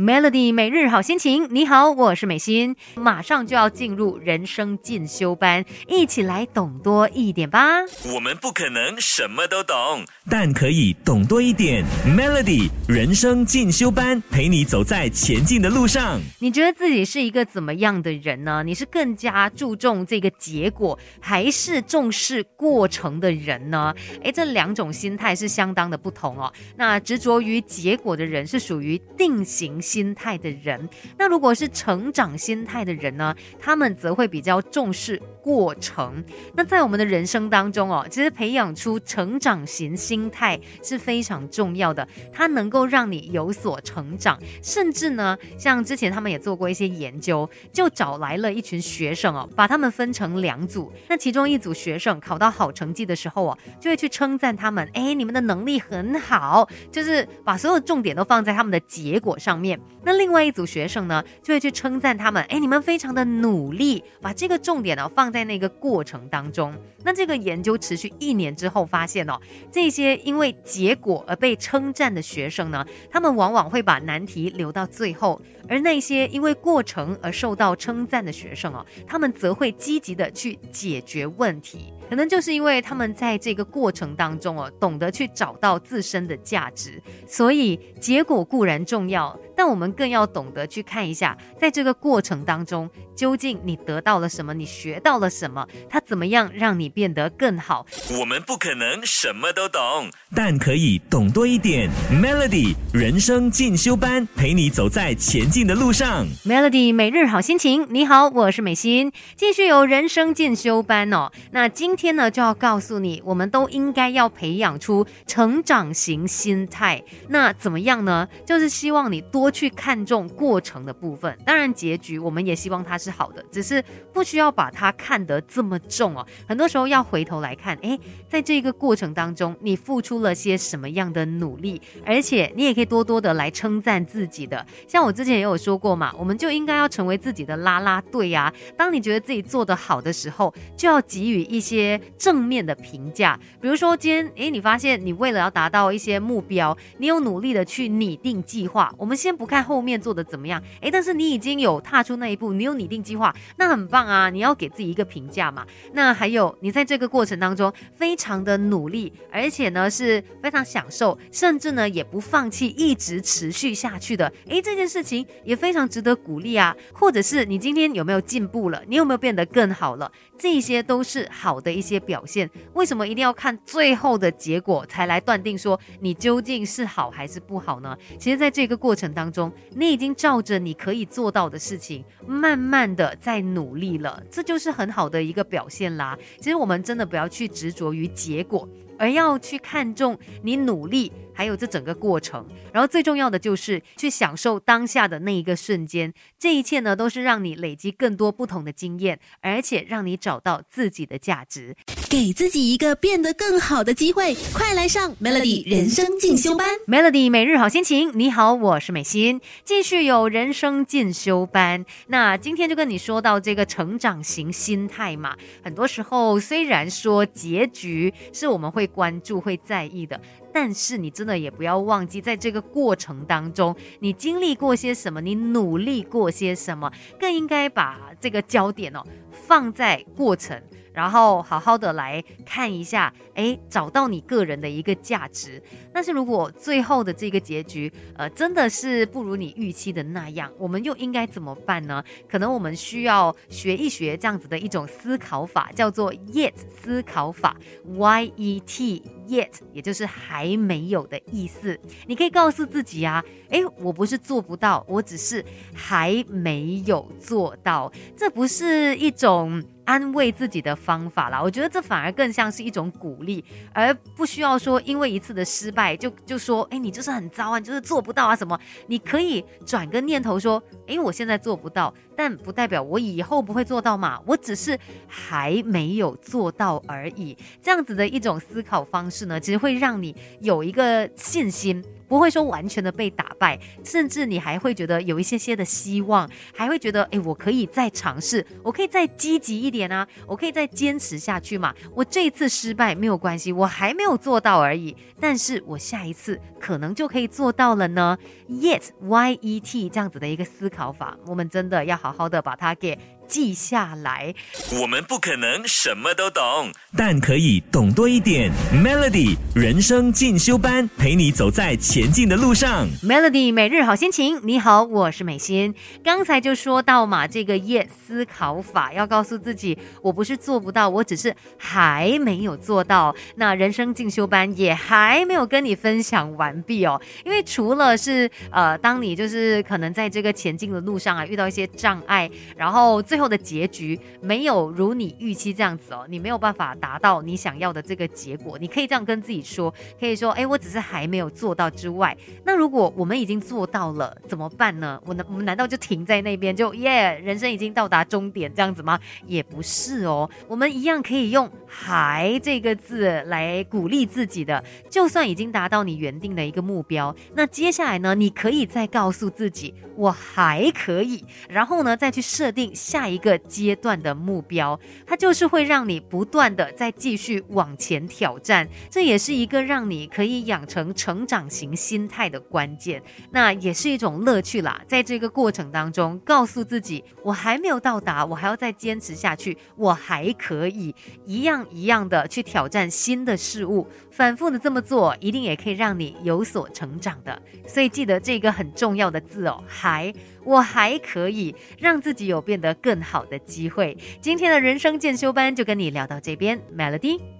Melody 每日好心情，你好，我是美心，马上就要进入人生进修班，一起来懂多一点吧。我们不可能什么都懂，但可以懂多一点。Melody 人生进修班，陪你走在前进的路上。你觉得自己是一个怎么样的人呢？你是更加注重这个结果，还是重视过程的人呢？诶，这两种心态是相当的不同哦。那执着于结果的人是属于定型。心态的人，那如果是成长心态的人呢？他们则会比较重视过程。那在我们的人生当中哦，其实培养出成长型心态是非常重要的，它能够让你有所成长。甚至呢，像之前他们也做过一些研究，就找来了一群学生哦，把他们分成两组。那其中一组学生考到好成绩的时候哦，就会去称赞他们，哎，你们的能力很好，就是把所有重点都放在他们的结果上面。那另外一组学生呢，就会去称赞他们，哎，你们非常的努力，把这个重点呢放在那个过程当中。那这个研究持续一年之后发现哦，这些因为结果而被称赞的学生呢，他们往往会把难题留到最后，而那些因为过程而受到称赞的学生哦，他们则会积极的去解决问题。可能就是因为他们在这个过程当中哦，懂得去找到自身的价值，所以结果固然重要，但我们更要懂得去看一下，在这个过程当中，究竟你得到了什么，你学到了什么，它怎么样让你变得更好。我们不可能什么都懂，但可以懂多一点。Melody 人生进修班，陪你走在前进的路上。Melody 每日好心情，你好，我是美心，继续有人生进修班哦。那今天呢，就要告诉你，我们都应该要培养出成长型心态。那怎么样呢？就是希望你多去看重过程的部分。当然，结局我们也希望它是好的，只是不需要把它看得这么重哦。很多时候要回头来看，诶，在这个过程当中，你付出了些什么样的努力？而且你也可以多多的来称赞自己的。像我之前也有说过嘛，我们就应该要成为自己的啦啦队呀。当你觉得自己做得好的时候，就要给予一些。正面的评价，比如说今天，诶，你发现你为了要达到一些目标，你有努力的去拟定计划。我们先不看后面做的怎么样，诶，但是你已经有踏出那一步，你有拟定计划，那很棒啊！你要给自己一个评价嘛。那还有，你在这个过程当中非常的努力，而且呢是非常享受，甚至呢也不放弃，一直持续下去的。诶，这件事情也非常值得鼓励啊。或者是你今天有没有进步了？你有没有变得更好了？这些都是好的一些表现。为什么一定要看最后的结果才来断定说你究竟是好还是不好呢？其实，在这个过程当中，你已经照着你可以做到的事情，慢慢的在努力了，这就是很好的一个表现啦。其实，我们真的不要去执着于结果，而要去看重你努力。还有这整个过程，然后最重要的就是去享受当下的那一个瞬间，这一切呢都是让你累积更多不同的经验，而且让你找到自己的价值，给自己一个变得更好的机会。快来上 Melody 人生进修班，Melody 每日好心情。你好，我是美心，继续有人生进修班。那今天就跟你说到这个成长型心态嘛，很多时候虽然说结局是我们会关注、会在意的。但是你真的也不要忘记，在这个过程当中，你经历过些什么，你努力过些什么，更应该把这个焦点哦放在过程。然后好好的来看一下，哎，找到你个人的一个价值。但是如果最后的这个结局，呃，真的是不如你预期的那样，我们又应该怎么办呢？可能我们需要学一学这样子的一种思考法，叫做 yet 思考法，y e t yet，也就是还没有的意思。你可以告诉自己啊，哎，我不是做不到，我只是还没有做到。这不是一种。安慰自己的方法啦，我觉得这反而更像是一种鼓励，而不需要说因为一次的失败就就说，哎，你就是很糟啊，就是做不到啊什么？你可以转个念头说，哎，我现在做不到，但不代表我以后不会做到嘛，我只是还没有做到而已。这样子的一种思考方式呢，其实会让你有一个信心。不会说完全的被打败，甚至你还会觉得有一些些的希望，还会觉得，哎，我可以再尝试，我可以再积极一点啊，我可以再坚持下去嘛。我这一次失败没有关系，我还没有做到而已，但是我下一次可能就可以做到了呢。Yet Y E T 这样子的一个思考法，我们真的要好好的把它给。记下来。我们不可能什么都懂，但可以懂多一点。Melody 人生进修班，陪你走在前前进的路上。Melody 每日好心情，你好，我是美心。刚才就说到嘛，这个夜思考法要告诉自己，我不是做不到，我只是还没有做到。那人生进修班也还没有跟你分享完毕哦，因为除了是呃，当你就是可能在这个前进的路上啊，遇到一些障碍，然后最后的结局没有如你预期这样子哦，你没有办法达到你想要的这个结果。你可以这样跟自己说，可以说，哎，我只是还没有做到之外，那如果我们已经做到了，怎么办呢？我难，我们难道就停在那边，就耶，人生已经到达终点这样子吗？也不是哦，我们一样可以用“还”这个字来鼓励自己的。就算已经达到你原定的一个目标，那接下来呢，你可以再告诉自己，我还可以，然后呢，再去设定下。一个阶段的目标，它就是会让你不断的再继续往前挑战，这也是一个让你可以养成成长型心态的关键，那也是一种乐趣啦。在这个过程当中，告诉自己我还没有到达，我还要再坚持下去，我还可以一样一样的去挑战新的事物，反复的这么做，一定也可以让你有所成长的。所以记得这个很重要的字哦，还。我还可以让自己有变得更好的机会。今天的人生进修班就跟你聊到这边，Melody。